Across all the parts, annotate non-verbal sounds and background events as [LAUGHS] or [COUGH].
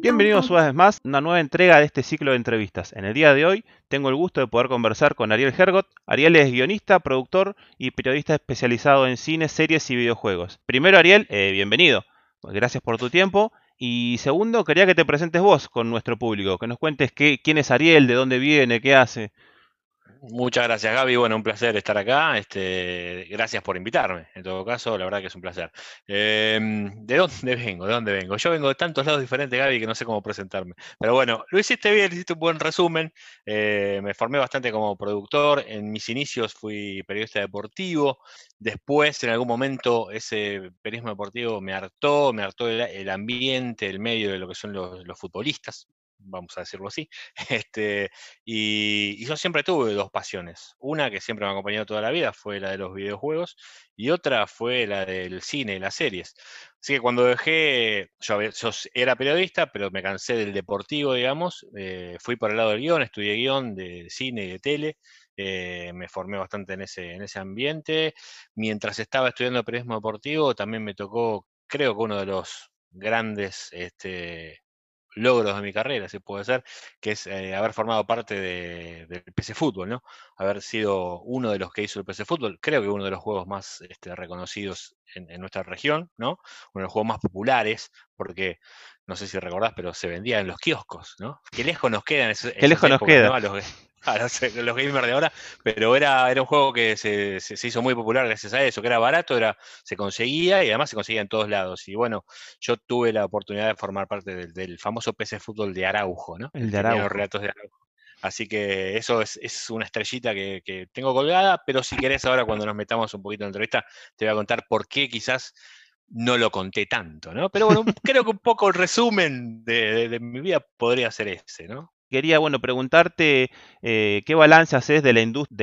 Bienvenidos una vez más a una nueva entrega de este ciclo de entrevistas. En el día de hoy tengo el gusto de poder conversar con Ariel Hergot. Ariel es guionista, productor y periodista especializado en cine, series y videojuegos. Primero, Ariel, eh, bienvenido. Gracias por tu tiempo. Y segundo, quería que te presentes vos con nuestro público, que nos cuentes qué, quién es Ariel, de dónde viene, qué hace. Muchas gracias, Gaby. Bueno, un placer estar acá. Este, gracias por invitarme. En todo caso, la verdad que es un placer. Em, ¿De dónde [LAUGHS] vengo? ¿De dónde vengo? Yo vengo de tantos lados diferentes, Gaby, que no sé cómo presentarme. Pero bueno, lo hiciste bien, hiciste un buen resumen. Eh, me formé bastante como productor. En mis inicios fui periodista deportivo. Después, en algún momento, ese periodismo deportivo me hartó, me hartó el, ambiente, el medio de lo que son los, los futbolistas vamos a decirlo así. [LAUGHS] Este, y, yo siempre tuve dos pasiones. Una que siempre me ha acompañado toda la vida fue la de los videojuegos y otra fue la del cine las series. Así que cuando dejé, yo, era periodista, pero me cansé del deportivo, digamos, eh, fui por el lado del guion, estudié guion de cine y de tele. Eh, me formé bastante en ese, en ese ambiente. Mientras estaba estudiando periodismo deportivo, también me tocó, creo que uno de los grandes este, logros de mi carrera, si puede ser, que es eh, haber formado parte del PC Fútbol, ¿no? Haber sido uno de los que hizo el PC Fútbol, creo que uno de los juegos más este, reconocidos en, nuestra región, ¿no? Uno de los juegos más populares, porque no sé si recordás, pero se vendía en los kioscos, ¿no? Qué lejos nos quedan esos, Qué lejos nos queda. los gamers de ahora, pero era, era un juego que se, hizo muy popular gracias a eso, que era barato, era, se conseguía y además se conseguía en todos lados. Y bueno, yo tuve la oportunidad de formar parte del, famoso PC Fútbol de Araujo, ¿no? El de Araujo. Los relatos de Araujo. Así que eso es, una estrellita que, que, tengo colgada, pero si querés ahora cuando nos metamos un poquito en la entrevista, te voy a contar por qué quizás no lo conté tanto, ¿no? Pero bueno, creo que un poco el resumen de, de mi vida podría ser ese, ¿no? Quería, bueno, preguntarte eh, qué balance haces del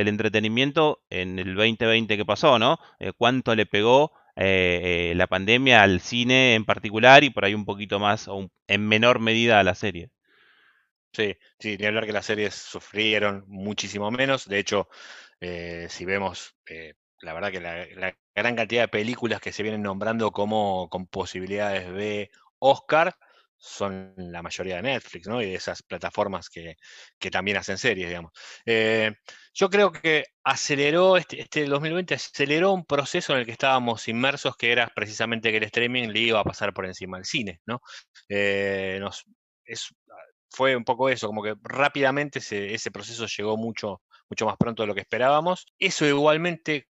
entretenimiento en el 2020 que pasó, ¿no? Eh, ¿Cuánto le pegó eh, la pandemia al cine en particular y por ahí un poquito más o en menor medida a la serie? Sí, sí, ni hablar que las series sufrieron muchísimo menos. De hecho, si vemos, la verdad que la, la, gran cantidad de películas que se vienen nombrando como con posibilidades de Oscar, son la mayoría de Netflix, ¿no? Y de esas plataformas que, también hacen series, digamos. Eh, yo creo que aceleró, este, este 2020 aceleró un proceso en el que estábamos inmersos, que era precisamente que el streaming le iba a pasar por encima al cine, ¿no? Eh, fue un poco eso, como que rápidamente ese proceso llegó mucho, mucho más pronto de lo que esperábamos. Eso igualmente,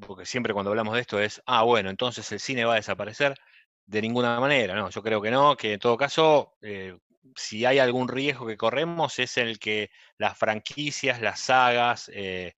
porque siempre cuando hablamos de esto es, ah, bueno, entonces el cine va a desaparecer de ninguna manera, no, yo creo que no, que en todo caso, eh, si hay algún riesgo que corremos es el que las franquicias, las sagas, eh,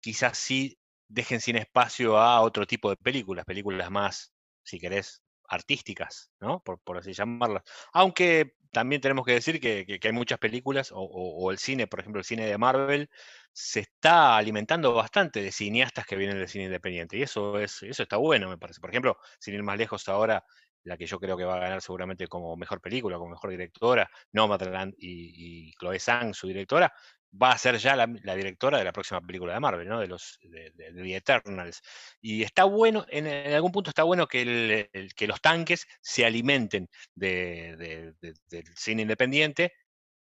quizás sí dejen sin espacio a otro tipo de películas, películas más, si querés, artísticas, ¿no? Por, así llamarlas. Aunque también tenemos que decir que, hay muchas películas, o, el cine, por ejemplo, el cine de Marvel, se está alimentando bastante de cineastas que vienen del cine independiente. Y eso es, eso está bueno, me parece. Por ejemplo, sin ir más lejos ahora, la que yo creo que va a ganar seguramente como mejor película, como mejor directora, Nomadland y, y Chloe Sang, su directora, va a ser ya la, directora de la próxima película de Marvel, ¿no? De los de, The Eternals. Y está bueno, en, algún punto está bueno que, que los tanques se alimenten del cine independiente,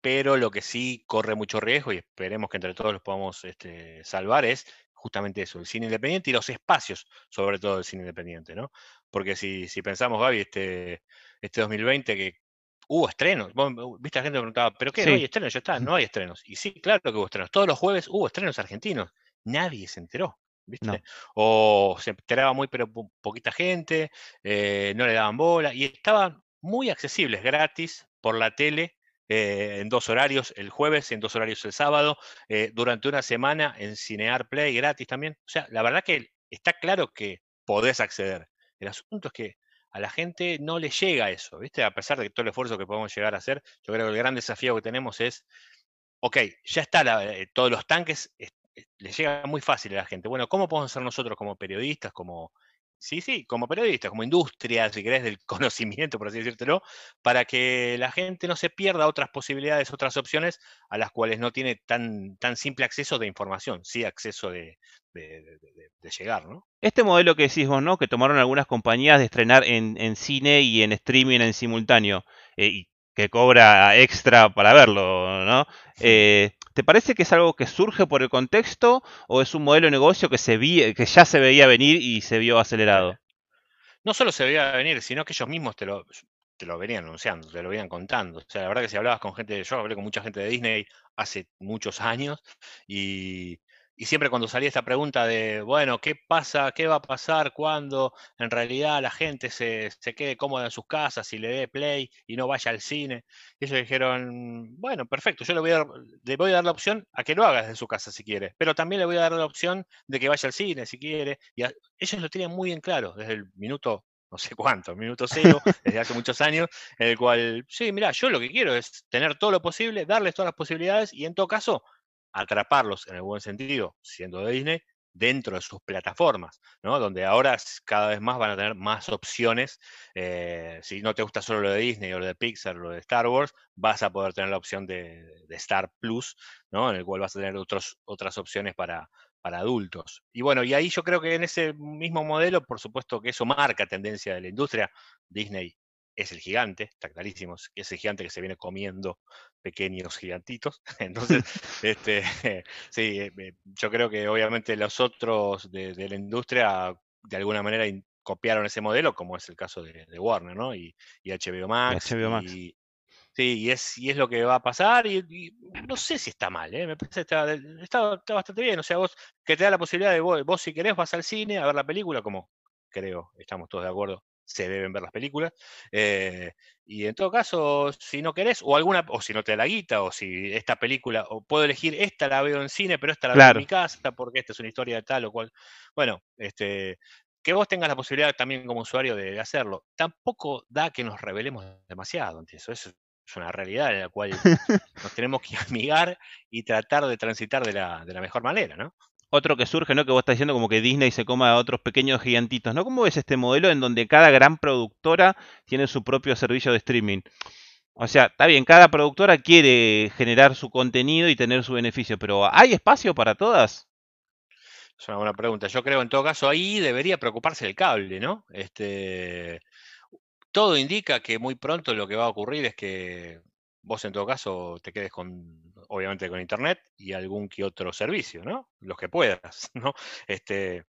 pero lo que sí corre mucho riesgo, y esperemos que entre todos los podamos este, salvar, es justamente eso, el cine independiente y los espacios, sobre todo el cine independiente, ¿no? Porque si, si pensamos, Gaby, este, este 2020 que hubo estrenos, viste la gente preguntaba, ¿pero qué? ¿No hay estrenos? Ya está, no hay estrenos. Y sí, claro que hubo estrenos. Todos los jueves hubo estrenos argentinos. Nadie se enteró. ¿Viste? O se enteraba muy, pero poquita gente, eh, no le daban bola, y estaban muy accesibles, gratis, por la tele, eh, en dos horarios el jueves, en dos horarios el sábado, eh, durante una semana en Cinear Play gratis también. O sea, la verdad que está claro que podés acceder. El asunto es que a la gente no le llega eso, ¿viste? A pesar de todo el esfuerzo que podemos llegar a hacer, yo creo que el gran desafío que tenemos es, ok, ya está, eh, todos los tanques, les llega muy fácil a la gente. Bueno, ¿cómo podemos hacer nosotros como periodistas, como sí, sí, como periodista, como industria, si querés, del [LAUGHS] conocimiento, por así decírtelo, para que la gente no se pierda otras posibilidades, otras opciones a las cuales no tiene tan, tan simple acceso de información, sí acceso de, llegar, ¿no? Este modelo que decís vos, ¿no? Que tomaron algunas compañías de estrenar en, cine y en streaming en simultáneo, eh, y que cobra extra para verlo, ¿no? Eh, ¿Te parece que es algo que surge por el contexto o es un modelo de negocio que, se que ya se veía venir y se vio acelerado? No solo se veía venir, sino que ellos mismos te lo, te lo venían anunciando, te lo venían contando. O sea, la verdad que si hablabas con gente, yo hablé con mucha gente de Disney hace muchos años y, y siempre cuando salía esta pregunta de, bueno, ¿qué pasa? ¿Qué va a pasar cuando en realidad la gente se, quede cómoda en sus casas y le dé play y no vaya al cine? Y ellos dijeron, bueno, perfecto, yo le voy, a dar, le voy a dar la opción a que lo haga desde su casa si quiere, pero también le voy a dar la opción de que vaya al cine si quiere. Y ellos lo tenían muy en claro desde el minuto no sé cuánto, minuto cero, [LAUGHS] desde hace muchos años, en el cual, sí, mira, yo lo que quiero es tener todo lo posible, darles todas las posibilidades y en todo caso atraparlos en el buen sentido, siendo de Disney, dentro de sus plataformas, ¿no? Donde ahora cada vez más van a tener más opciones. Eh, si no te gusta solo lo de Disney o lo de Pixar o lo de Star Wars, vas a poder tener la opción de, Star Plus, ¿no? En el cual vas a tener otras opciones para, para adultos. Y bueno, y ahí yo creo que en ese mismo modelo, por supuesto que eso marca tendencia de la industria. Disney es el gigante, está clarísimo, es el gigante que se viene comiendo pequeños gigantitos. [LAUGHS] Entonces, este, [LAUGHS] sí, eh, yo creo que obviamente los otros de, la industria de alguna manera copiaron ese modelo, como es el caso de, Warner, ¿no? Y, HBO Max. Y, sí, y es, y es lo que va a pasar, y, no sé si está mal, ¿eh? me parece que está, está, bastante bien. O sea, vos que te da la posibilidad de vos, vos si querés vas al cine a ver la película, como creo, estamos todos de acuerdo, se deben ver las películas. Eh, y en todo caso, si no querés, o alguna, o si no te da la guita, o si esta película, o puedo elegir, esta la veo en cine, pero esta la veo en mi casa, porque esta es una historia de tal o cual. Bueno, este, que vos tengas la posibilidad también como usuario de hacerlo. Tampoco da que nos revelemos demasiado, eso es una realidad en la cual [LAUGHS] nos tenemos que amigar y tratar de transitar de la, de la mejor manera, ¿no? Otro que surge, ¿no? Que vos estás diciendo como que Disney se coma a otros pequeños gigantitos, ¿no? ¿Cómo ves este modelo en donde cada gran productora tiene su propio servicio de streaming? O sea, está bien, cada productora quiere generar su contenido y tener su beneficio, pero ¿hay espacio para todas? Es una buena pregunta. Yo creo en todo caso ahí debería preocuparse el cable, ¿no? Este, todo indica que muy pronto lo que va a ocurrir es que vos en todo caso te quedes con, obviamente con internet y algún que otro servicio, ¿no? Los que puedas, [LAUGHS] ¿no? Este,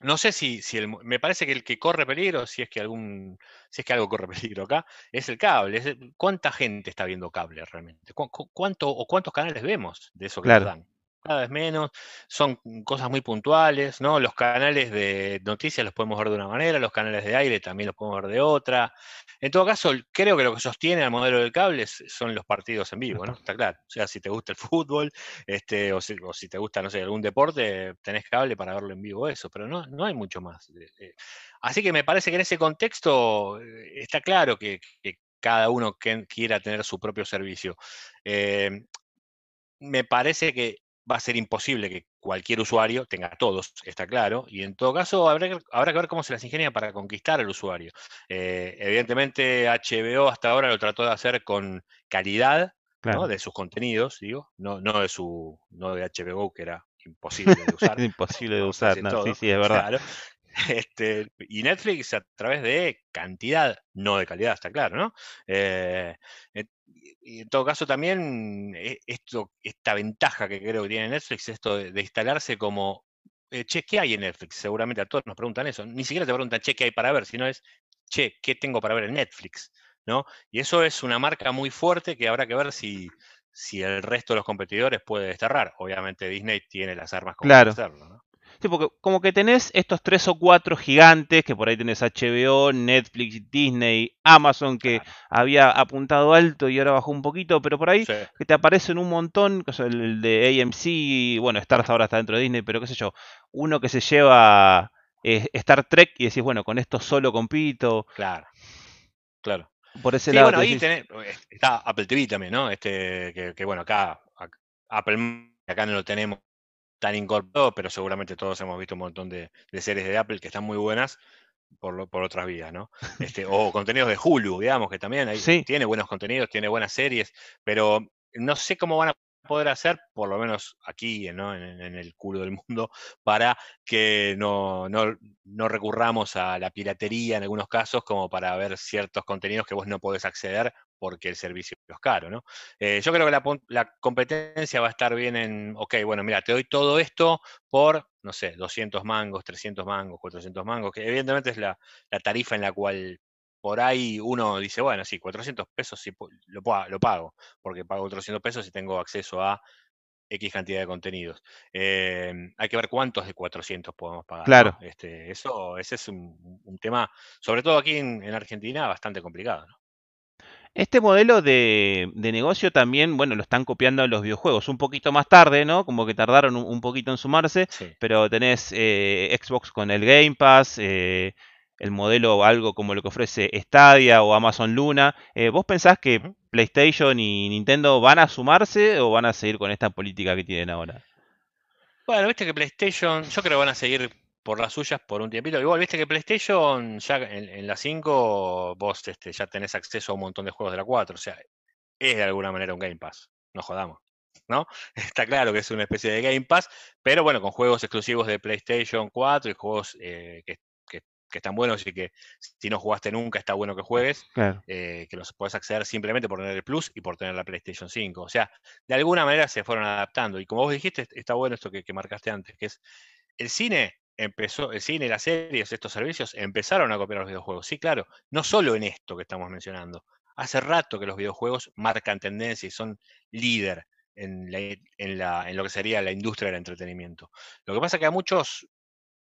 no sé si, si el, me parece que el que corre peligro, si es que algún, si es que algo corre [LAUGHS] peligro acá, es el cable. ¿Cuánta gente está viendo cable realmente? ¿Cuánto o cuántos canales vemos de eso que nos dan? Cada vez menos, son cosas muy puntuales, ¿no? Los canales de noticias los podemos ver de una manera, los canales de aire también los podemos ver de otra. En todo caso, creo que lo que sostiene al modelo del cable son los partidos en vivo, ¿no? Está claro. O sea, si te gusta el fútbol, este, o si, te gusta, no sé, algún deporte, tenés cable para verlo en vivo eso, pero no, no hay mucho más. Así que me parece que en ese contexto eh, está claro que, cada uno quiera tener su propio servicio. Eh, me parece que va a ser imposible que cualquier usuario tenga todos, está claro, y en todo caso habrá que, habrá que ver cómo se las ingenia para conquistar al usuario. Eh, evidentemente HBO hasta ahora lo trató de hacer con calidad de sus contenidos, digo, no, no, de su, no de HBO que era imposible de [LAUGHS] usar. imposible de usar, sí, sí, es verdad. [LAUGHS] Este, y Netflix a través de cantidad, no de calidad, está claro, ¿no? Eh, y en todo caso también eh, esto, esta ventaja que creo que tiene Netflix, esto de, instalarse como, eh, che, ¿qué hay en Netflix? Seguramente a todos nos preguntan eso. Ni siquiera te preguntan, che, ¿qué hay para ver? Sino es, che, ¿qué tengo para ver en Netflix? ¿No? Y eso es una marca muy fuerte que habrá que ver si, si el resto de los competidores puede desterrar. Obviamente Disney tiene las armas como para hacerlo. ¿no? Porque como que tenés estos tres o cuatro gigantes, que por ahí tenés HBO, Netflix, Disney, Amazon, que había apuntado alto y ahora bajó un poquito, pero por ahí que te aparecen un montón, el de AMC, bueno, Star ahora está dentro de Disney, pero qué sé yo, uno que se lleva eh, Star Trek y decís, bueno, con esto solo compito. Claro, claro. Por ese lado. Bueno, ahí tenés, está Apple TV también, ¿no? Este, que, que bueno, acá, Apple, acá no lo tenemos tan incorporado, pero seguramente todos hemos visto un montón de, series de Apple que están muy buenas por, por otras vías, ¿no? Este, o [LAUGHS] contenidos de Hulu, digamos, que también tiene buenos contenidos, tiene buenas series, pero no sé cómo van a poder hacer, por lo menos aquí ¿no? en, el culo del mundo, [LAUGHS] para que no, no, recurramos a la piratería en algunos casos como para ver ciertos contenidos que vos no podés acceder porque el servicio es caro. ¿no? Eh, yo creo que la, competencia va a estar bien en, ok, bueno, mira, te doy todo esto por, no sé, 200 mangos, 300 mangos, 400 mangos, que evidentemente es la tarifa en la cual por ahí uno dice, bueno, sí, 400 pesos sí, lo, lo pago, porque pago 400 pesos y tengo acceso a X cantidad de contenidos. Em, hay que ver cuántos de 400 podemos pagar. Claro. Este, eso, ese es un, tema, sobre todo aquí en, Argentina, bastante complicado. Este modelo de, negocio también, bueno, lo están copiando los videojuegos. Un poquito más tarde, ¿no? Como que tardaron un, poquito en sumarse, pero tenés eh, Xbox con el Game Pass, eh, el modelo algo como lo que ofrece Stadia o Amazon Luna. Eh, ¿Vos pensás que PlayStation y Nintendo van a sumarse o van a seguir con esta política que tienen ahora? Bueno, viste que PlayStation, yo creo que van a seguir por las suyas por un tiempito. Igual, viste que PlayStation ya en, la 5 vos este, ya tenés acceso a un montón de juegos de la 4. O sea, es de alguna manera un Game Pass. No jodamos. ¿no? [LAUGHS] Está claro que es una especie de Game Pass, pero bueno, con juegos exclusivos de PlayStation 4 y juegos eh, que que están buenos y que si no jugaste nunca está bueno que juegues, eh, que los puedes acceder simplemente por tener el Plus y por tener la PlayStation 5. O sea, de alguna manera se fueron adaptando. Y como vos dijiste, está bueno esto que, marcaste antes, que es el cine empezó, el cine, las series, estos servicios empezaron a copiar los videojuegos. Sí, claro, no solo en esto que estamos mencionando. Hace rato que los videojuegos marcan tendencia y son líder en, en, la, en, lo que sería la industria del entretenimiento. Lo que pasa es que a muchos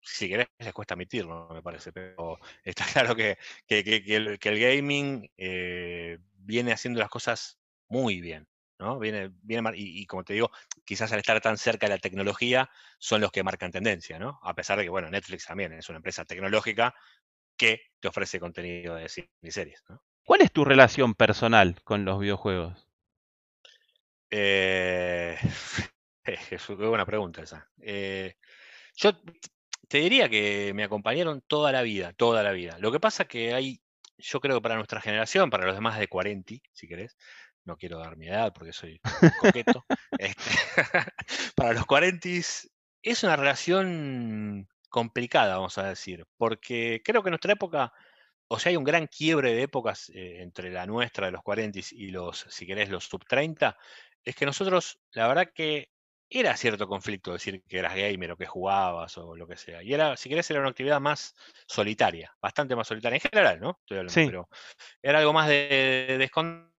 si querés, les cuesta admitirlo, me parece, pero [LAUGHS] está claro que, el, gaming eh, viene haciendo las cosas muy bien, ¿no? Viene, viene y, como te digo, quizás al estar tan cerca de la tecnología, son los que marcan tendencia, ¿no? A pesar de que, bueno, Netflix también es una empresa tecnológica que te ofrece contenido de series, ¿no? ¿Cuál es tu relación personal con los videojuegos? Eh, [LAUGHS] es una buena pregunta esa. Eh, yo te diría que me acompañaron toda la vida, toda la vida. Lo que pasa que hay, yo creo que para nuestra generación, para los demás de 40, si querés, no quiero dar mi edad porque soy coqueto, [LAUGHS] este, [LAUGHS] para los 40 es una relación complicada, vamos a decir, porque creo que en nuestra época, o sea, hay un gran quiebre de épocas eh, entre la nuestra de los 40 y los, si querés, los sub 30, es que nosotros, la verdad que era cierto conflicto decir que eras gamer o que jugabas o lo que sea. Y era, si querés, era una actividad más solitaria, bastante más solitaria en general, ¿no? Estoy hablando, pero era algo más de, de esconderse,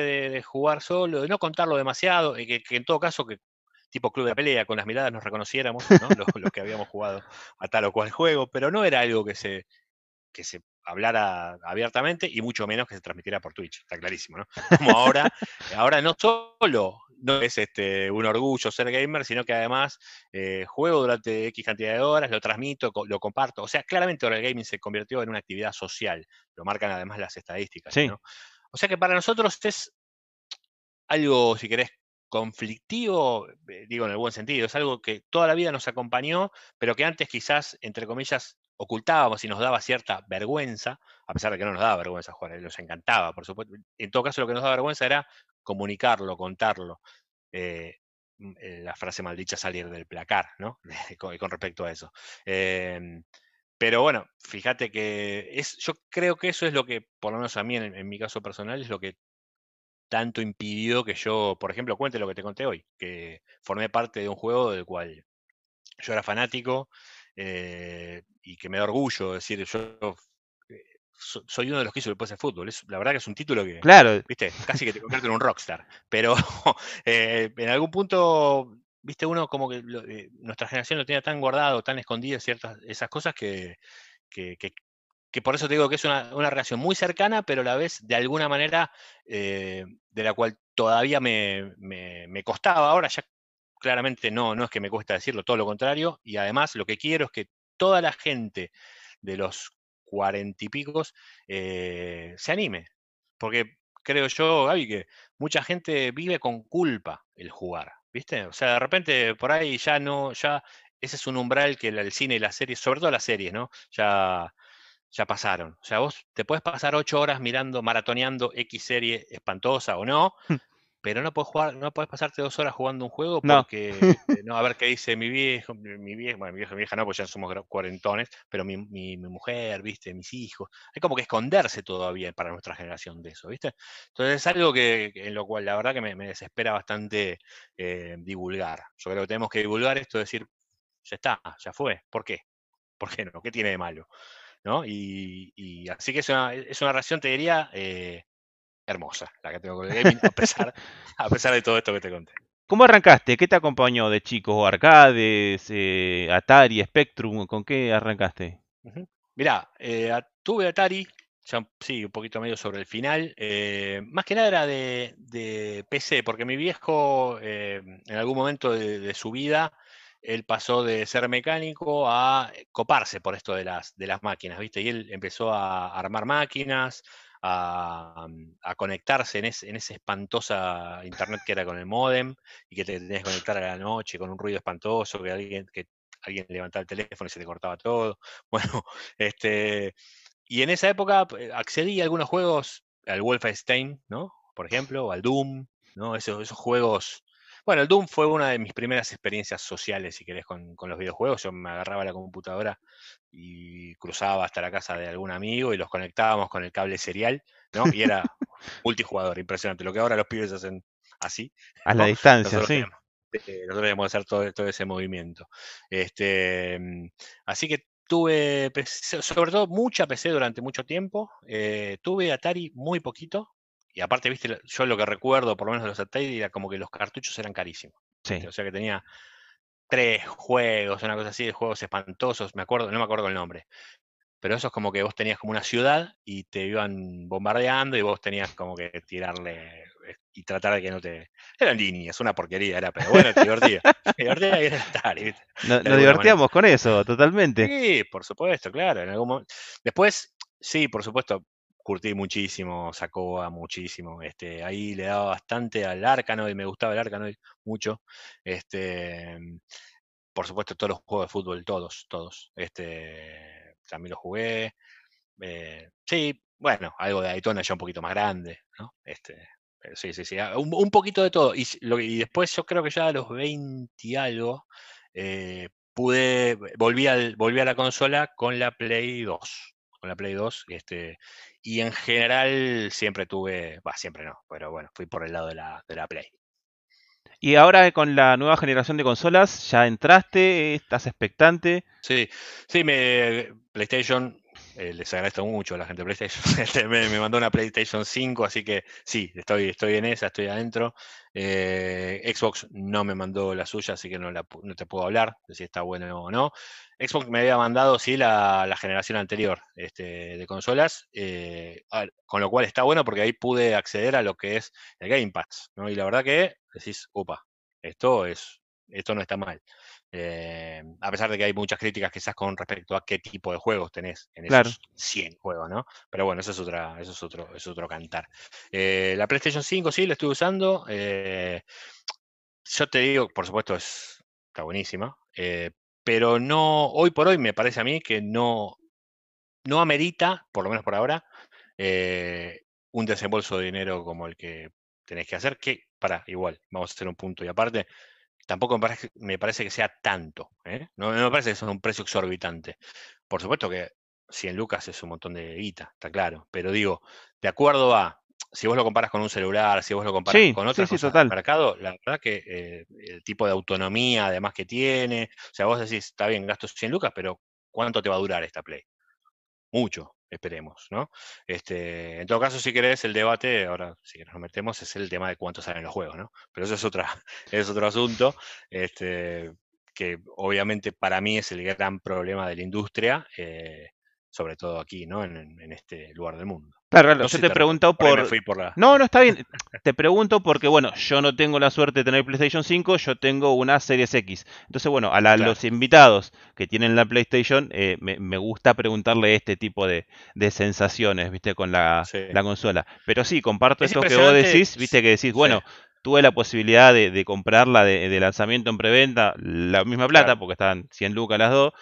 de, jugar solo, de no contarlo demasiado, y que, en todo caso, que tipo club de pelea, con las miradas nos reconociéramos, ¿no? los, que habíamos jugado a tal o cual juego, pero no era algo que se, que se hablara abiertamente y mucho menos que se transmitiera por Twitch, está clarísimo, ¿no? Como ahora, ahora no solo no es este, un orgullo ser gamer, sino que además eh, juego durante X cantidad de horas, lo transmito, lo comparto. O sea, claramente ahora el gaming se convirtió en una actividad social, lo marcan además las estadísticas. O sea que para nosotros es algo, si querés, conflictivo, eh, digo en el buen sentido, es algo que toda la vida nos acompañó, pero que antes quizás, entre comillas, ocultábamos y nos daba cierta vergüenza, a pesar de que no nos daba vergüenza jugar, nos encantaba, por supuesto. En todo caso, lo que nos daba vergüenza era comunicarlo, contarlo. Eh, mm, eh, la frase maldita salir del placar, ¿no? [LAUGHS] con, respecto a eso. Em, pero bueno, fíjate que es, yo creo que eso es lo que, por lo menos a mí en, mi caso personal, es lo que tanto impidió que yo, por ejemplo, cuente lo que te conté hoy, que formé parte de un juego del cual yo era fanático eh, y que me da orgullo decir, yo soy uno de los que hizo después de fútbol. Es, la verdad que es un título que, claro. viste, casi que te convierte en un rockstar. Pero [LAUGHS] eh, en algún punto, viste, uno como que eh, nuestra generación lo tenía tan guardado, tan escondido, ciertas, esas cosas que, que, por eso te digo que es una, una, relación muy cercana, pero a la vez, de alguna manera, eh, de la cual todavía me, me, me, costaba. Ahora ya claramente no, no es que me cuesta decirlo, todo lo contrario. Y además lo que quiero es que toda la gente de los cuarenta y picos, eh, se anime. Porque creo yo, Gaby, que mucha gente vive con culpa el jugar. ¿viste? O sea, de repente por ahí ya no, ya ese es un umbral que el cine y las series, sobre todo las series, ¿no? Ya, ya pasaron. O sea, vos te puedes pasar ocho horas mirando, maratoneando X serie espantosa o no. [LAUGHS] pero no puedes jugar, no puedes pasarte dos horas jugando un juego porque, este, no, a ver qué dice mi viejo, mi, viejo, bueno, mi viejo, mi vieja no, pues ya somos cuarentones, pero mi, mi- mi mujer, viste, mis hijos, hay como que esconderse todavía para nuestra generación de eso, viste. Entonces es algo que, en lo cual la verdad que me, me desespera bastante eh, divulgar. Yo creo que tenemos que divulgar esto, decir, ya está, ya fue, ¿por qué? ¿Por qué no? ¿Qué tiene de malo? ¿No? Y, y así que es una, es una relación, te diría, eh, hermosa la que tengo con el gaming, a pesar, a pesar de todo esto que te conté. ¿Cómo arrancaste? ¿Qué te acompañó de chicos? ¿Arcades, eh, Atari, Spectrum? ¿Con qué arrancaste? Ujú. Mirá, eh, tuve Atari, ya sí, un poquito medio sobre el final. eh, más que nada era de, de PC, porque mi viejo en algún momento de, de su vida, él pasó de ser mecánico a coparse por esto de las, de las máquinas, ¿viste? Y él empezó a armar máquinas, a, a conectarse en, ese- en esa espantosa internet que era con el modem y que te tenías que conectar a la noche con un ruido espantoso, que alguien, que alguien levantaba el teléfono y se te cortaba todo. [LAUGHS] Bueno, este, y en esa época eh, accedí a algunos juegos, al Wolfenstein, ¿no? Por ejemplo, o al Doom, ¿no? Esos, esos juegos. Bueno, el Doom fue una de mis primeras experiencias sociales, si querés, con, con los videojuegos. Yo me agarraba la computadora y cruzaba hasta la casa de algún amigo y los conectábamos con el cable serial, ¿no? Y era [LAUGHS] multijugador, impresionante. Lo que ahora los pibes hacen así, A la ¿no? distancia, Nosotros sí. tenemos, eh, nosotros debemos hacer todo, todo ese movimiento. Este, mm, así que tuve, sobre todo mucha PC durante mucho tiempo. eh, tuve Atari muy poquito. Y aparte, viste, yo lo que recuerdo, por lo menos de los Atari, era como que los cartuchos eran carísimos. Sí. O sea que tenía tres juegos, una cosa así, de juegos espantosos, me acuerdo, no me acuerdo el nombre. Pero eso es como que vos tenías como una ciudad y te iban bombardeando y vos tenías como que tirarle eh, y tratar de que no te... Eran líneas, una porquería era, pero bueno, te divertía. [LAUGHS] Te divertía y era Atari, ¿viste? No- Nos divertíamos con eso, totalmente. Sí, por supuesto, claro. En algún momento. Después, sí, por supuesto, curtí muchísimo, sacó a muchísimo. Este, ahí le daba bastante al Arkanoid, me gustaba el Arkanoid mucho. Este, por supuesto, todos los juegos de fútbol, todos, todos. Este, también los jugué. Eh, sí, bueno, algo de Daytona ya un poquito más grande, ¿no? Este, sí, sí, sí, ah, un, poquito de todo. Y después yo creo que ya a los 20 y algo, eh, pude, volví, al, volví a la consola con la Play 2. Con la Play 2, este, y en general siempre tuve, va, siempre no, pero bueno, fui por el lado de la, de la Play. Y ahora con la nueva generación de consolas, ¿ya entraste? ¿Estás expectante? Sí, sí, me PlayStation, eh, les agradezco mucho a la gente de PlayStation. [LAUGHS] Este, me, mandó una PlayStation 5, así que sí, estoy, estoy en esa, estoy adentro. Eh, Xbox no me mandó la suya, así que no, la no te puedo hablar de si está bueno o no. Xbox me había mandado, sí, la, la generación anterior este, de consolas, eh, con lo cual está bueno porque ahí pude acceder a lo que es el Game Pass. Y la verdad que decís, upa, esto es, esto no está mal. Eh, a pesar de que hay muchas críticas quizás con respecto a qué tipo de juegos tenés en Claro. esos 100 juegos, ¿no? Pero bueno, eso es otra, eso es otro, es otro cantar. Eh, la PlayStation 5 sí, la estuve usando. eh, yo te digo, por supuesto, es, está buenísima. pero no, hoy por hoy me parece a mí que no, no amerita, por lo menos por ahora, un desembolso de dinero como el que tenés que hacer, que, para, igual, vamos a hacer un punto y aparte, tampoco me parece, me parece que sea tanto, ¿eh? no, no me parece que sea un precio exorbitante. Por supuesto que 100 lucas es un montón de guita, está claro, pero digo, de acuerdo a, si vos lo comparas con un celular, si vos lo comparas Sí, con sí, otras sí, cosas total. del mercado, la verdad que eh, el tipo de autonomía además que tiene, o sea, vos decís, está bien, gasto 100 lucas, pero ¿cuánto te va a durar esta Play? Mucho, esperemos, ¿no? Este, en todo caso, si querés, el debate, ahora si nos metemos, es el tema de cuánto salen los juegos, ¿no? Pero eso es, otra, [LAUGHS] es otro asunto, este, que obviamente para mí es el gran problema de la industria, eh, sobre todo aquí, ¿no? En, en este lugar del mundo. Claro, No yo sé te te pregunto por ahí me por... fui por la... No, no está bien. Te pregunto porque, bueno, yo no tengo la suerte de tener PlayStation 5, yo tengo una Series X. Entonces, bueno, a la- Claro. los invitados que tienen la PlayStation, eh, me, me gusta preguntarle este tipo de, de sensaciones, viste, con la, Sí. la consola. Pero sí, comparto Es esto que vos decís, viste, que decís, sí. bueno, tuve la posibilidad de, comprarla de, lanzamiento en preventa, la misma plata, porque estaban 100 lucas las dos.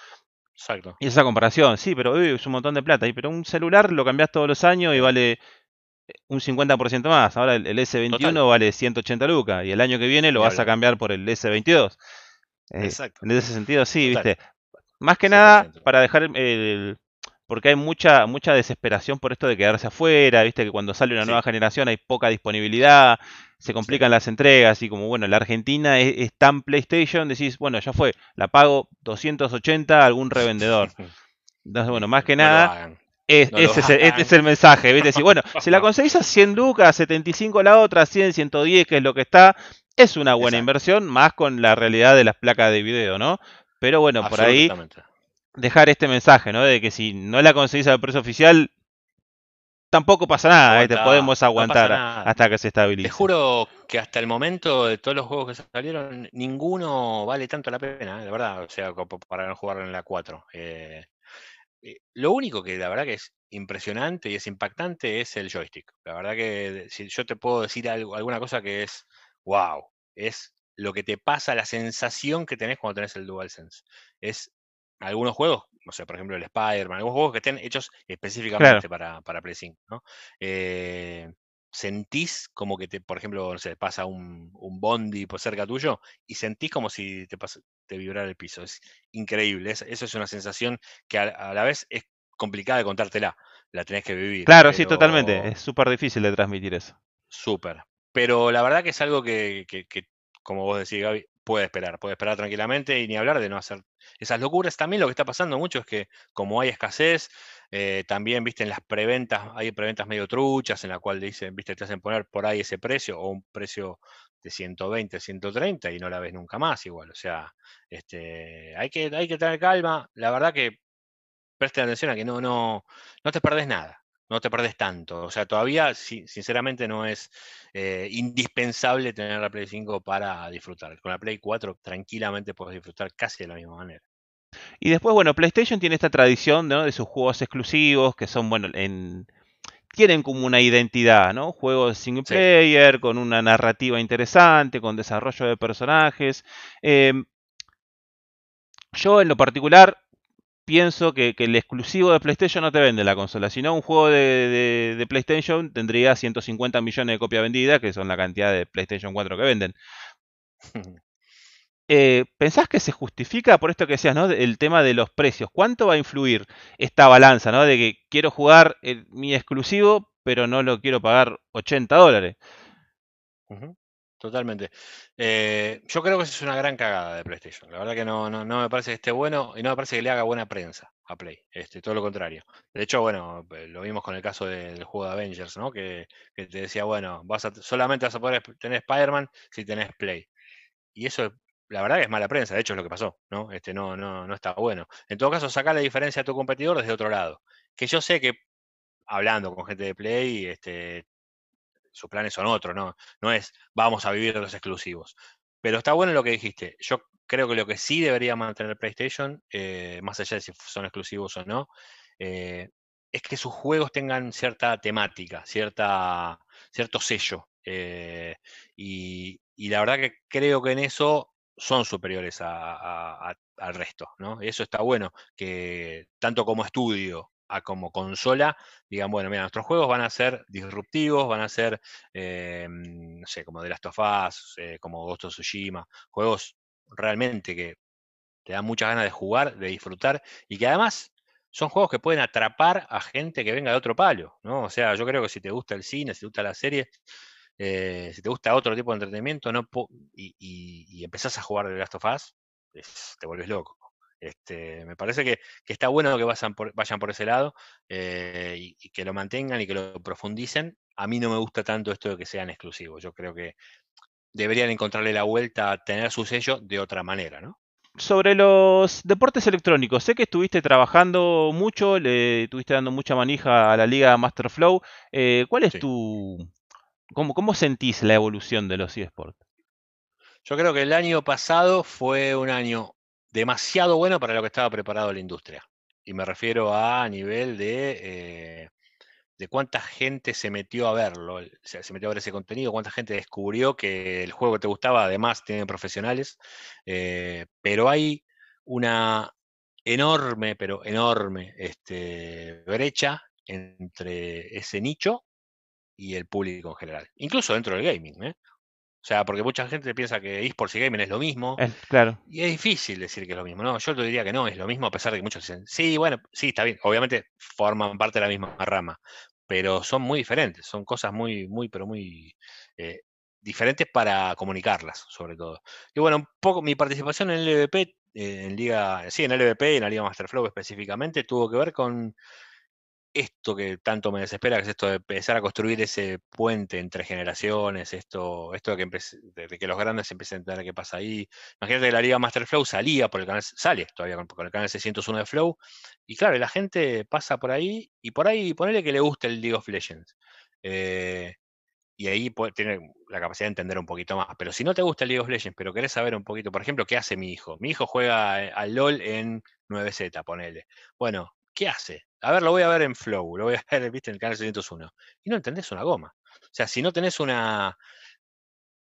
Exacto. Y esa comparación, sí, pero es un montón de plata. Pero un celular lo cambias todos los años y vale un 50% más. Ahora el, S21 vale 180 lucas y el año que viene lo vas a cambiar por el S22. Eh, Exacto. En ese sentido, sí, viste. Más que nada, para dejar el, porque hay mucha mucha desesperación por esto de quedarse afuera, viste que cuando sale una nueva generación hay poca disponibilidad, se complican las entregas y como bueno, la Argentina es, tan PlayStation, decís, bueno, ya fue, la pago 280 a algún revendedor. [LAUGHS] Entonces, bueno, más que nada, ese es el, este es el mensaje, ¿viste? Bueno, [LAUGHS] si la conseguís a 100 lucas, 75 la otra, 100, 110, que es lo que está, es una buena inversión, más con la realidad de las placas de video, ¿no? Pero bueno, por ahí dejar este mensaje, ¿no? De que si no la conseguís al precio oficial, tampoco pasa nada, ¿eh? te podemos aguantar hasta que se estabilice. Te juro que hasta el momento de todos los juegos que salieron, ninguno vale tanto la pena, ¿eh? de verdad, o sea, para no jugar en la 4. Eh, lo único que la verdad que es impresionante y es impactante es el joystick. La verdad que si yo te puedo decir algo, alguna cosa que es wow, es lo que te pasa, la sensación que tenés cuando tenés el DualSense. Es algunos juegos, no sé, por ejemplo el Spider-Man, algunos juegos que estén hechos específicamente para, para Play 5, ¿no? Eh, sentís como que te, por ejemplo, no sé, pasa un, un bondi por cerca tuyo y sentís como si te, te vibrara el piso. Es increíble. eso es una sensación que a, la vez es complicada de contártela. La tenés que vivir. Claro, sí, totalmente. Es súper difícil de transmitir eso. Súper. Pero la verdad que es algo que, que, que, como vos decís, Gaby, puede esperar, puede esperar tranquilamente y ni hablar de no hacer esas locuras. También lo que está pasando mucho es que como hay escasez, eh, también, viste, en las preventas, hay preventas medio truchas en la cual dicen, viste, te hacen poner por ahí ese precio o un precio de 120, 130 y no la ves nunca más igual. O sea, este, hay, que, hay que tener calma. La verdad que presten atención a que no, no, no te perdés nada no te perdés tanto. O sea, todavía, sinceramente, no es eh, indispensable tener la Play 5 para disfrutar. Con la Play 4 tranquilamente puedes disfrutar casi de la misma manera. Y después, bueno, PlayStation tiene esta tradición ¿no? de sus juegos exclusivos, que son, bueno, en, tienen como una identidad, ¿no? Juegos single player, con una narrativa interesante, con desarrollo de personajes. Em, yo en lo particular pienso que, el exclusivo de PlayStation no te vende la consola. Si no, un juego de, PlayStation tendría 150 millones de copias vendidas, que son la cantidad de PlayStation 4 que venden. [LAUGHS] Eh, ¿Pensás que se justifica por esto que decías, ¿no? El tema de los precios. ¿Cuánto va a influir esta balanza, ¿no? De que quiero jugar mi exclusivo, pero no lo quiero pagar 80 dólares. Totalmente. Eh, yo creo que eso es una gran cagada de PlayStation. La verdad que no, no, me parece que esté bueno y no me parece que le haga buena prensa a Play. Este, todo lo contrario. De hecho, bueno, eh, lo vimos con el caso del juego de Avengers, ¿no? Que, te decía, bueno, vas solamente vas a poder tener Spider-Man si tenés Play. Y eso, la verdad que es mala prensa. De hecho, es lo que pasó, ¿no? Este, no, no, no está bueno. En todo caso, saca la diferencia a tu competidor desde otro lado. Que yo sé que hablando con gente de Play, este, sus planes son otros, ¿no? No es vamos a vivir los exclusivos. Pero está bueno lo que dijiste. Yo creo que lo que sí debería mantener PlayStation, eh, más allá de si son exclusivos o no, eh, es que sus juegos tengan cierta temática, cierta, cierto sello. Eh, y, la verdad que creo que en eso son superiores al resto, ¿no? Eso está bueno, que tanto como estudio a como consola digan, bueno, mira, nuestros juegos van a ser disruptivos, van a ser, eh, no sé, como The Last of Us, eh, como Ghost of Tsushima, juegos realmente que te dan muchas ganas de jugar, de disfrutar y que además son juegos que pueden atrapar a gente que venga de otro palo, ¿no? O sea, yo creo que si te gusta el cine, si te gusta la serie, eh, si te gusta otro tipo de entretenimiento no y, empezás a jugar The Last of Us, te vuelves loco. Este, me parece que, está bueno que vayan por, vayan por ese lado eh, y, que lo mantengan y que lo profundicen. A mí no me gusta tanto esto de que sean exclusivos. Yo creo que deberían encontrarle la vuelta a tener su sello de otra manera, ¿no? Sobre los deportes electrónicos, sé que estuviste trabajando mucho, le estuviste dando mucha manija a la liga Masterflow. Eh, ¿Cuál es tu... Cómo, ¿Cómo sentís la evolución de los eSports? Yo creo que el año pasado fue un año demasiado bueno para lo que estaba preparado la industria. Y me refiero a, nivel de, eh, de cuánta gente se metió a verlo, se, metió a ver ese contenido, cuánta gente descubrió que el juego te gustaba, además tienen profesionales, eh, pero hay una enorme, pero enorme este, brecha entre ese nicho y el público en general, incluso dentro del gaming. ¿eh? O sea, porque mucha gente piensa que esports y gaming es lo mismo. claro. Y es difícil decir que es lo mismo. No, yo te diría que no, es lo mismo, a pesar de que muchos dicen, sí, bueno, sí, está bien. Obviamente forman parte de la misma rama, pero son muy diferentes, son cosas muy, muy, pero muy eh, diferentes para comunicarlas, sobre todo. Y bueno, un poco mi participación en el LVP, eh, en Liga, sí, en el LVP, en la Liga Masterflow específicamente, tuvo que ver con esto que tanto me desespera, que es esto de empezar a construir ese puente entre generaciones, esto, esto de, que los grandes empiecen a entender qué pasa ahí. Imagínate que la Liga Master Flow salía por el canal, sale todavía con, el canal 601 de Flow, y claro, la gente pasa por ahí, y por ahí ponele que le guste el League of Legends. Eh, y ahí puede, tiene la capacidad de entender un poquito más. Pero si no te gusta el League of Legends, pero querés saber un poquito, por ejemplo, qué hace mi hijo. Mi hijo juega al LOL en 9Z, ponele. Bueno, ¿qué hace? A ver, lo voy a ver en Flow, lo voy a [LAUGHS] ver, viste, en el canal 601. Y no entendés una goma. O sea, si no tenés una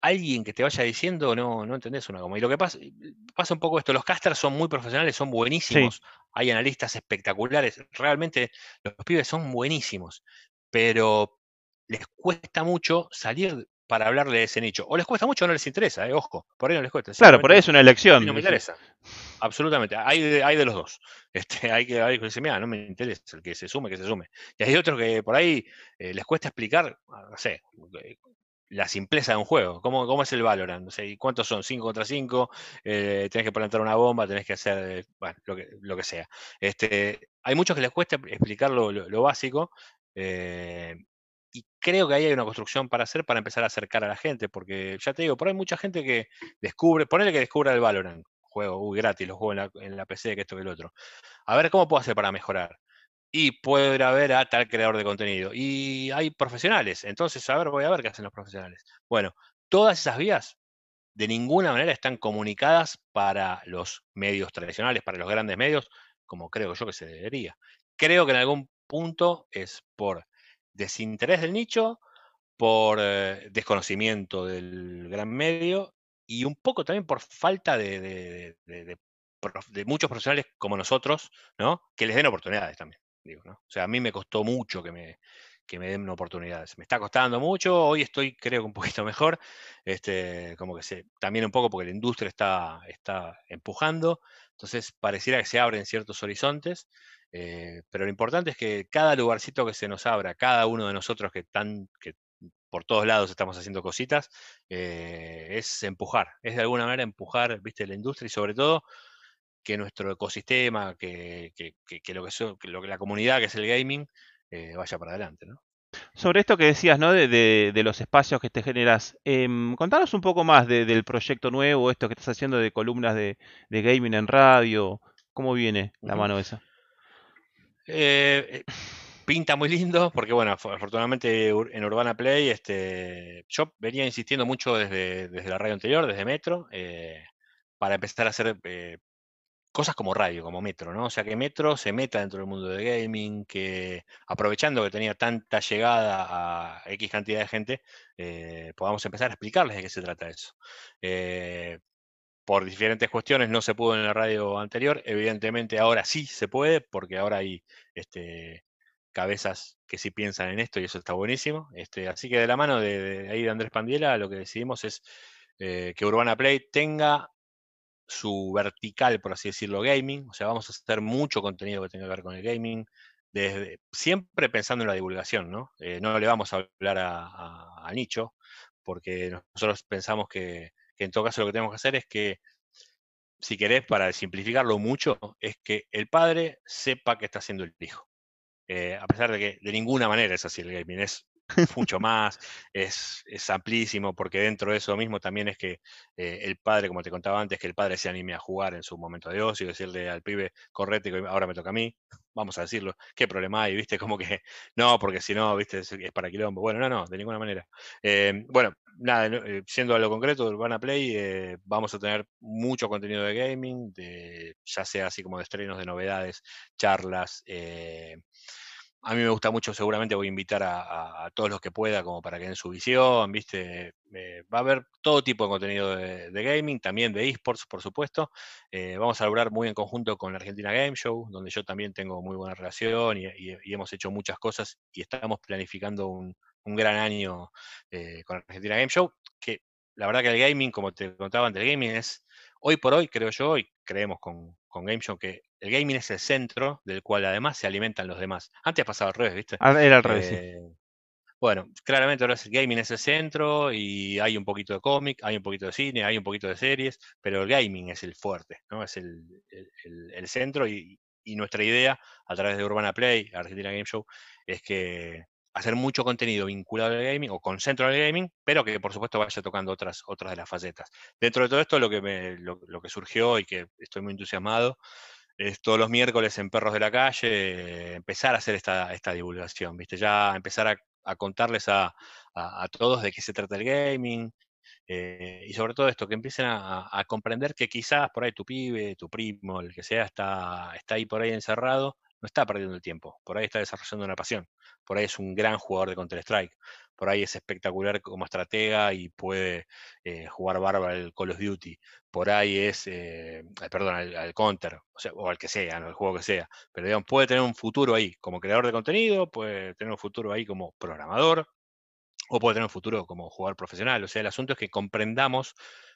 alguien que te vaya diciendo, no, no entendés una goma. Y lo que pasa, pasa un poco esto, los casters son muy profesionales, son buenísimos, hay analistas espectaculares, realmente los pibes son buenísimos, pero les cuesta mucho salir para hablarle de ese nicho. O les cuesta mucho o no les interesa, eh, ojo, por ahí no les cuesta. Claro, por ahí es una elección. No me interesa. Absolutamente. Hay de, hay de los dos. [LAUGHS] Este, hay que, hay decir, mira, no me interesa, el que se sume, que se sume. Y hay otros que por ahí eh, les cuesta explicar, ah, no sé, eh, la simpleza de un juego. ¿Cómo, cómo es el Valorant? No sé, ¿Cuántos son? ¿5 contra 5? Eh, tenés que plantar una bomba, tenés que hacer, bueno, lo que, lo que sea. Este, hay muchos que les cuesta explicar lo, lo, básico. Eh, y creo que ahí hay una construcción para hacer para empezar a acercar a la gente, porque ya te digo, por ahí hay mucha gente que descubre, ponele que descubra el Valorant, juego, uy, gratis, lo juego en la, PC, que esto que el otro. A ver cómo puedo hacer para mejorar. Y puedo ir a ver a tal creador de contenido. Y hay profesionales, entonces, a ver, voy a ver qué hacen los profesionales. Bueno, todas esas vías de ninguna manera están comunicadas para los medios tradicionales, para los grandes medios, como creo yo que se debería. Creo que en algún punto es por desinterés del nicho, por eh, desconocimiento del gran medio y un poco también por falta de, muchos profesionales como nosotros, ¿no? Que les den oportunidades también. O sea, a mí me costó mucho que me, que me den oportunidades. Me está costando mucho, hoy estoy creo que un poquito [LAUGHS] mejor, este, como que también un poco porque la industria está, está empujando, entonces pareciera que se abren ciertos horizontes, eh, pero lo importante es que cada lugarcito que se nos abra, cada uno de nosotros que, tan, que por todos lados estamos haciendo cositas, eh, es empujar, es de alguna manera empujar, viste, la industria y sobre todo que nuestro ecosistema, que, lo, que, lo que la comunidad que es el gaming, eh, vaya para adelante, ¿no? Sobre esto que decías, ¿no? De, los espacios que te generas, em, contanos un poco más del proyecto nuevo, esto que estás haciendo de columnas de, gaming en radio, ¿cómo viene la mano esa? Pinta muy lindo, porque bueno, afortunadamente en Urbana Play, este, yo venía insistiendo mucho desde, desde la radio anterior, desde Metro, eh, para empezar a hacer eh, cosas como radio, como Metro, ¿no? O sea, que Metro se meta dentro del mundo de gaming, que aprovechando que tenía tanta llegada a X cantidad de gente, eh, podamos empezar a explicarles de qué se trata eso. por diferentes cuestiones no se pudo en la radio anterior, evidentemente ahora sí se puede, porque ahora hay este, cabezas que sí piensan en esto y eso está buenísimo. Este, así que de la mano de, ahí de Andrés Pandiela, lo que decidimos es eh, que Urbana Play tenga su vertical, por así decirlo, gaming. O sea, vamos a hacer mucho contenido que tenga que ver con el gaming, desde, siempre pensando en la divulgación, ¿no? Eh, no le vamos a hablar a, nicho, porque nosotros pensamos que, que en todo caso lo que tenemos que hacer es que si querés, para simplificarlo mucho, es que el padre sepa que está haciendo el hijo. Eh, a pesar de que de ninguna manera es así el gaming, es mucho más, es, amplísimo, porque dentro de eso mismo también es que eh, el padre, como te contaba antes, que el padre se anime a jugar en su momento de ocio, decirle al pibe, correte, ahora me toca a mí, vamos a decirlo, ¿qué problema hay? ¿Viste? Como que, [LAUGHS] no, porque si no, ¿viste? Es, para quilombo. Bueno, no, no, de ninguna manera. Eh, bueno, nada, siendo a lo concreto, Urbana Play, vamos a tener mucho contenido de gaming, de, ya sea así como de estrenos de novedades, charlas, a mí me gusta mucho, seguramente voy a invitar a, todos los que pueda como para que den su visión, ¿viste? Eh, va a haber todo tipo de contenido de, gaming, también de esports, por supuesto. Eh, vamos a lograr muy en conjunto con la Argentina Game Show, donde yo también tengo muy buena relación y, hemos hecho muchas cosas y estamos planificando un, gran año eh, con la Argentina Game Show, que la verdad que el gaming, como te contaba antes, el gaming es, hoy por hoy, creo yo, y creemos con, con Game Show que el gaming es el centro del cual además se alimentan los demás. Antes pasaba al revés, ¿viste? Ah, era al revés. Eh, bueno, claramente ahora el gaming es el centro y hay un poquito de cómic, hay un poquito de cine, hay un poquito de series, pero el gaming es el fuerte, ¿no? Es el, centro y, nuestra idea a través de Urbana Play, Argentina Game Show, es que hacer mucho contenido vinculado al gaming o con centro al gaming, pero que por supuesto vaya tocando otras, otras de las facetas. Dentro de todo esto, lo que, me, lo que surgió y que estoy muy entusiasmado es todos los miércoles en Perros de la Calle, empezar a hacer esta, esta divulgación, ¿viste? Ya empezar a, contarles a, todos de qué se trata el gaming, eh, y sobre todo esto, que empiecen a, comprender que quizás por ahí tu pibe, tu primo, el que sea, está, está ahí por ahí encerrado, no está perdiendo el tiempo, por ahí está desarrollando una pasión, por ahí es un gran jugador de Counter-Strike, por ahí es espectacular como estratega y puede eh, jugar bárbaro el Call of Duty, por ahí es, eh, perdón, al, Counter, o, sea, o al que sea, el juego que sea, pero digamos, puede tener un futuro ahí como creador de contenido, puede tener un futuro ahí como programador, o puede tener un futuro como jugador profesional. O sea, el asunto es que comprendamos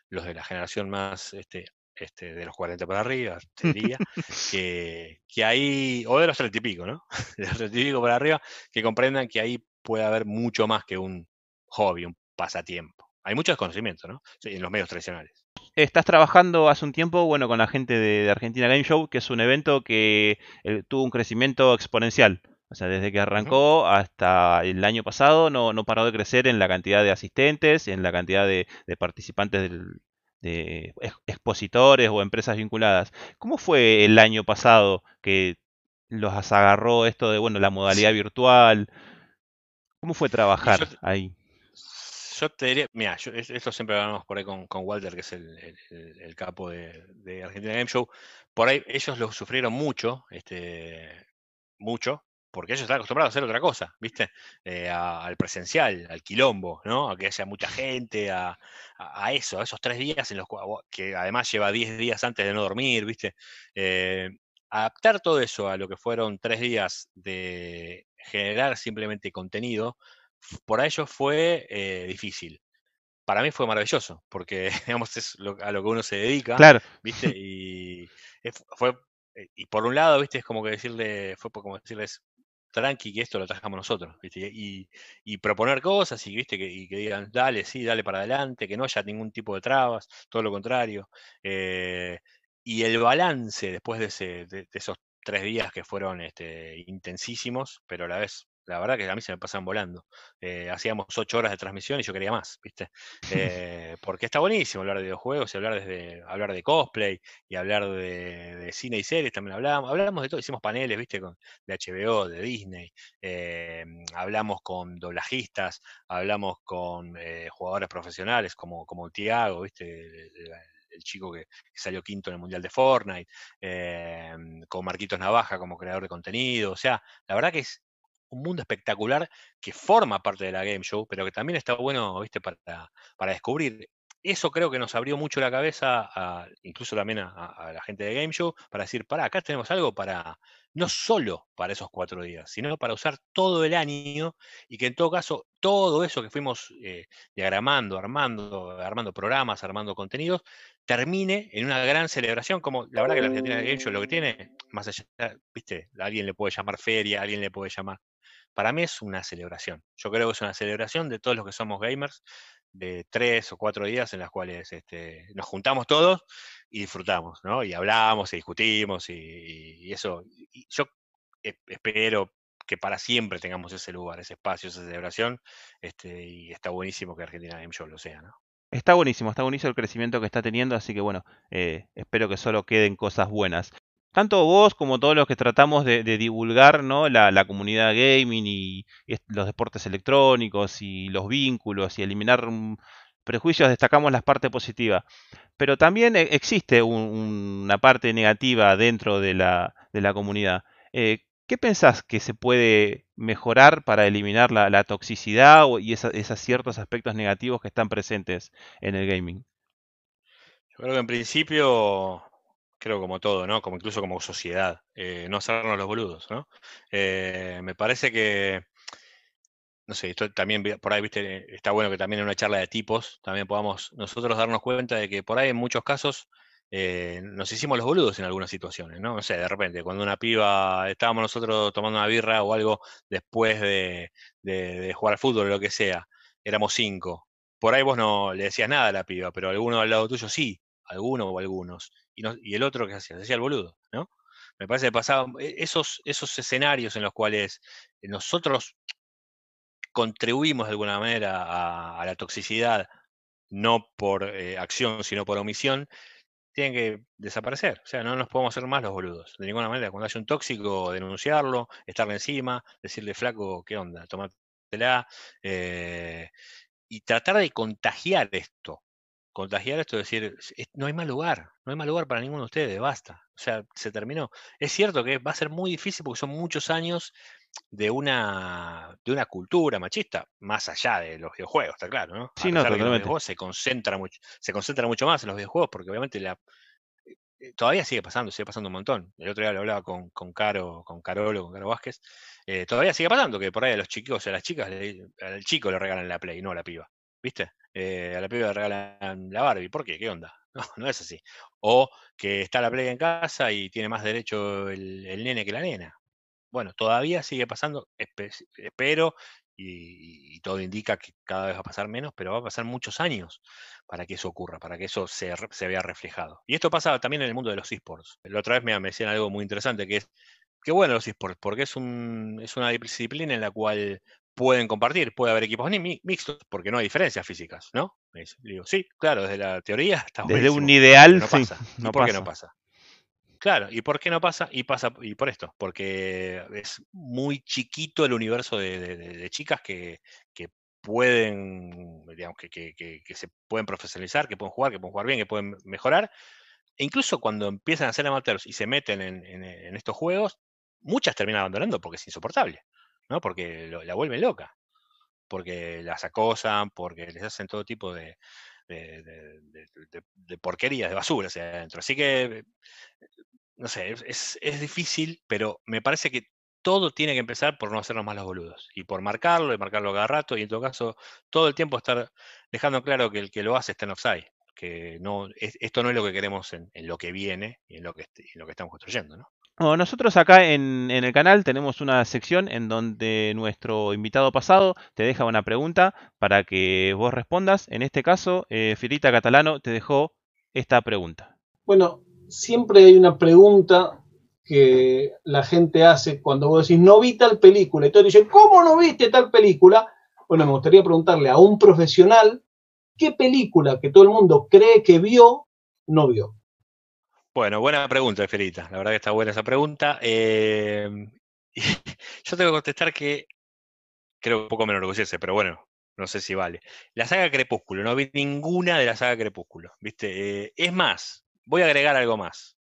los de la generación más este, este, de los 40 para arriba, te diría, [LAUGHS] que, que hay, o de los 30 y pico, ¿no? [LAUGHS] De los 30 y pico para arriba, que comprendan que ahí puede haber mucho más que un hobby, un pasatiempo. Hay mucho desconocimiento, ¿no? En los medios tradicionales. Estás trabajando hace un tiempo, bueno, con la gente de, Argentina Game Show, que es un evento que eh, tuvo un crecimiento exponencial. O sea, desde que arrancó hasta el año pasado no, no paró de crecer en la cantidad de asistentes, en la cantidad de, participantes de expositores o empresas vinculadas. ¿Cómo fue el año pasado que los agarró esto de, bueno, la modalidad virtual? ¿Cómo fue trabajar ahí? Yo te diría, mira, esto siempre hablamos por ahí con, Walter, que es el, capo de, Argentina Game Show. Por ahí ellos lo sufrieron mucho, este, mucho, porque ellos están acostumbrados a hacer otra cosa, ¿viste? Eh, al presencial, al quilombo, ¿no? A que haya mucha gente, a, eso, a esos tres días en los que además lleva diez días antes de no dormir, ¿viste? Eh, adaptar todo eso a lo que fueron tres días de generar simplemente contenido, por ellos fue eh, difícil. Para mí fue maravilloso, porque [LAUGHS] digamos, es a lo que uno se dedica, claro. ¿viste? Y fue, y por un lado, ¿viste? Es como que decirle, fue como decirles, tranqui, que esto lo trajamos nosotros, ¿viste? Y, proponer cosas y, ¿viste? Que, y que digan, dale, sí, dale para adelante, que no haya ningún tipo de trabas, todo lo contrario. Eh, y el balance después de, ese, de, esos tres días que fueron este, intensísimos, pero a la vez, la verdad que a mí se me pasan volando. Eh, hacíamos ocho horas de transmisión y yo quería más, ¿viste? [LAUGHS] Eh, porque está buenísimo hablar de videojuegos y hablar, desde, hablar de cosplay y hablar de, cine y series, también hablamos, hablamos de todo, hicimos paneles, ¿viste? Con, de HBO, de Disney, eh, hablamos con doblajistas, hablamos con jugadores profesionales como, como Tiago, ¿viste? el chico que, salió quinto en el Mundial de Fortnite, eh, con Marquitos Navaja como creador de contenido. O sea, la verdad que es un mundo espectacular que forma parte de la Game Show, pero que también está bueno, viste, para, para descubrir. Eso creo que nos abrió mucho la cabeza, incluso también a, la gente de Game Show, para decir, para, acá tenemos algo para, no solo para esos cuatro días, sino para usar todo el año y que en todo caso, todo eso que fuimos eh, diagramando, armando, armando programas, armando contenidos, termine en una gran celebración, como la verdad que la Argentina de Game Show lo que tiene, más allá, viste, alguien le puede llamar feria, alguien le puede llamar para mí es una celebración. Yo creo que es una celebración de todos los que somos gamers, de tres o cuatro días en las cuales este, nos juntamos todos y disfrutamos, ¿no? Y hablamos y discutimos y, eso. yo espero que para siempre tengamos ese lugar, ese espacio, esa celebración, este, y está buenísimo que Argentina Game Show lo sea, ¿no? Está buenísimo, está buenísimo el crecimiento que está teniendo, así que bueno, eh, espero que solo queden cosas buenas tanto vos como todos los que tratamos de, divulgar ¿no? la, comunidad gaming y, los deportes electrónicos y los vínculos y eliminar prejuicios, destacamos las partes positivas. Pero también e, existe una parte negativa dentro de la, de la comunidad. Eh, ¿Qué pensás que se puede mejorar para eliminar la, toxicidad y esos ciertos aspectos negativos que están presentes en el gaming? Yo creo que en principio, creo como todo, ¿no? Como incluso como sociedad, eh, no hacernos los boludos, ¿no? Eh, me parece que, no sé, esto también por ahí, viste, está bueno que también en una charla de tipos también podamos nosotros darnos cuenta de que por ahí en muchos casos eh, nos hicimos los boludos en algunas situaciones, ¿no? No sé, de repente, cuando una piba, estábamos nosotros tomando una birra o algo después de, jugar al fútbol o lo que sea, éramos cinco. Por ahí vos no le decías nada a la piba, pero alguno al lado tuyo sí, alguno o algunos. Y, el otro, ¿qué hacía? Se hacía el boludo, ¿no? Me parece que pasaban e, esos, esos escenarios en los cuales nosotros contribuimos de alguna manera a, la toxicidad, no por eh, acción, sino por omisión, tienen que desaparecer. O sea, no nos podemos hacer más los boludos. De ninguna manera, cuando haya un tóxico, denunciarlo, estarle encima, decirle flaco, ¿qué onda? Tomátela. Eh, y tratar de contagiar esto. Contagiar esto, es decir, no hay más lugar, no hay más lugar para ninguno de ustedes, basta. O sea, se terminó. Es cierto que va a ser muy difícil porque son muchos años de una, de una cultura machista, más allá de los videojuegos, está claro, ¿no? Sí, no, totalmente. se concentra mucho, se concentra mucho más en los videojuegos, porque obviamente la, eh, todavía sigue pasando, sigue pasando un montón. El otro día lo hablaba con, con Caro, con Carolo, con Caro Vázquez. Eh, todavía sigue pasando que por ahí a los chicos, a las chicas, al chico le regalan la Play, no a la piba. ¿Viste? Eh, a la piba le regalan la Barbie. ¿Por qué? ¿Qué onda? [LAUGHS] No, no es así. O que está la Play en casa y tiene más derecho el, el nene que la nena bueno, todavía sigue pasando, espero, y, todo indica que cada vez va a pasar menos, pero va a pasar muchos años para que eso ocurra, para que eso se, vea reflejado. Y esto pasa también en el mundo de los esports. La otra vez me, decían algo muy interesante, que es, qué bueno los esports, porque es, un, es una disciplina en la cual pueden compartir, puede haber equipos mixtos, porque no hay diferencias físicas, ¿no? digo, sí, claro, desde la teoría está Desde un ideal, no pasa. por qué no pasa? Claro, ¿y por qué no pasa? Y pasa y por esto, porque es muy chiquito el universo de, chicas que, pueden, digamos, que, se pueden profesionalizar, que pueden jugar, que pueden jugar bien, que pueden mejorar. E incluso cuando empiezan a ser amateurs y se meten en, estos juegos, muchas terminan abandonando porque es insoportable, ¿no? Porque la vuelven loca, porque las acosan, porque les hacen todo tipo de, de, porquerías, de basura hacia adentro. Así que no sé, es, es, difícil, pero me parece que todo tiene que empezar por no hacernos más los boludos. Y por marcarlo, y marcarlo cada rato, y en todo caso, todo el tiempo estar dejando claro que el que lo hace está en offside. Que no, esto no es lo que queremos en, lo que viene y en lo que, en lo que estamos construyendo, ¿no? Nosotros acá en, el canal tenemos una sección en donde nuestro invitado pasado te deja una pregunta para que vos respondas. En este caso, eh, Filita Catalano te dejó esta pregunta. Bueno, siempre hay una pregunta que la gente hace cuando vos decís, no vi tal película. Y todos dicen, ¿cómo no viste tal película? Bueno, me gustaría preguntarle a un profesional qué película que todo el mundo cree que vio, no vio. Bueno, buena pregunta, Felita. La verdad que está buena esa pregunta. Eh, [LAUGHS] yo tengo que contestar que creo un poco me enorgullece, pero bueno, no sé si vale. La saga Crepúsculo, no vi ninguna de la saga Crepúsculo, ¿viste? Eh, es más, voy a agregar algo más.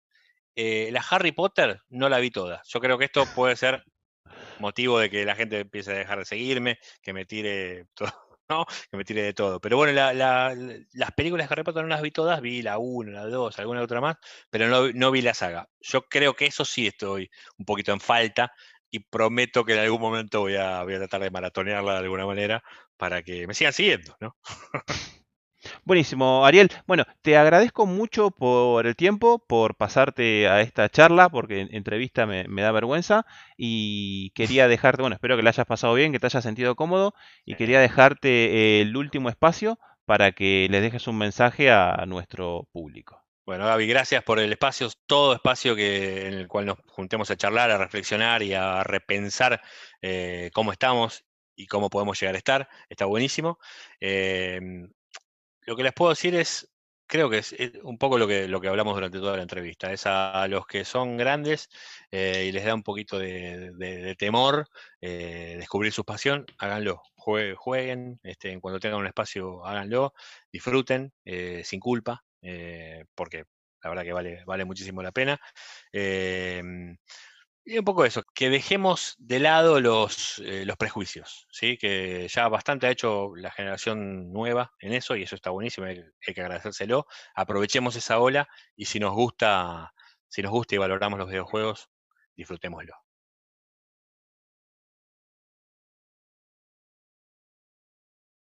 Eh, la Harry Potter no la vi toda. Yo creo que esto puede ser motivo de que la gente empiece a dejar de seguirme, que me tire [LAUGHS] todo, ¿no? Que me tire de todo. Pero bueno, las películas Harry Potter no las vi todas, vi la 1, la 2, alguna otra más, pero no, vi la saga. Yo creo que eso sí estoy un poquito en falta y prometo que en algún momento voy a, voy a tratar de maratonearla de alguna manera para que me sigan siguiendo, ¿no? [LAUGHS] Buenísimo, Ariel. Bueno, te agradezco mucho por el tiempo, por pasarte a esta charla, porque entrevista me, da vergüenza. Y quería [LAUGHS] dejarte, bueno, espero que la hayas pasado bien, que te hayas sentido cómodo. Y quería dejarte el último espacio para que les dejes un mensaje a nuestro público. Bueno, Gaby, gracias por el espacio, todo espacio que, en el cual nos juntemos a charlar, a reflexionar y a repensar eh, cómo estamos y cómo podemos llegar a estar. Está buenísimo. Eh, lo que les puedo decir es, creo que es, un poco lo que, lo que hablamos durante toda la entrevista, es a, los que son grandes eh, y les da un poquito de, temor eh, descubrir su pasión, háganlo, jueguen, este, cuando tengan un espacio, háganlo, disfruten eh, sin culpa, porque la verdad que vale, vale muchísimo la pena. Y un poco eso, que dejemos de lado los, eh, los prejuicios, ¿sí? que ya bastante ha hecho la generación nueva en eso y eso está buenísimo, hay, hay que agradecérselo. Aprovechemos esa ola y si nos gusta, si nos gusta y valoramos los videojuegos, disfrutémoslo.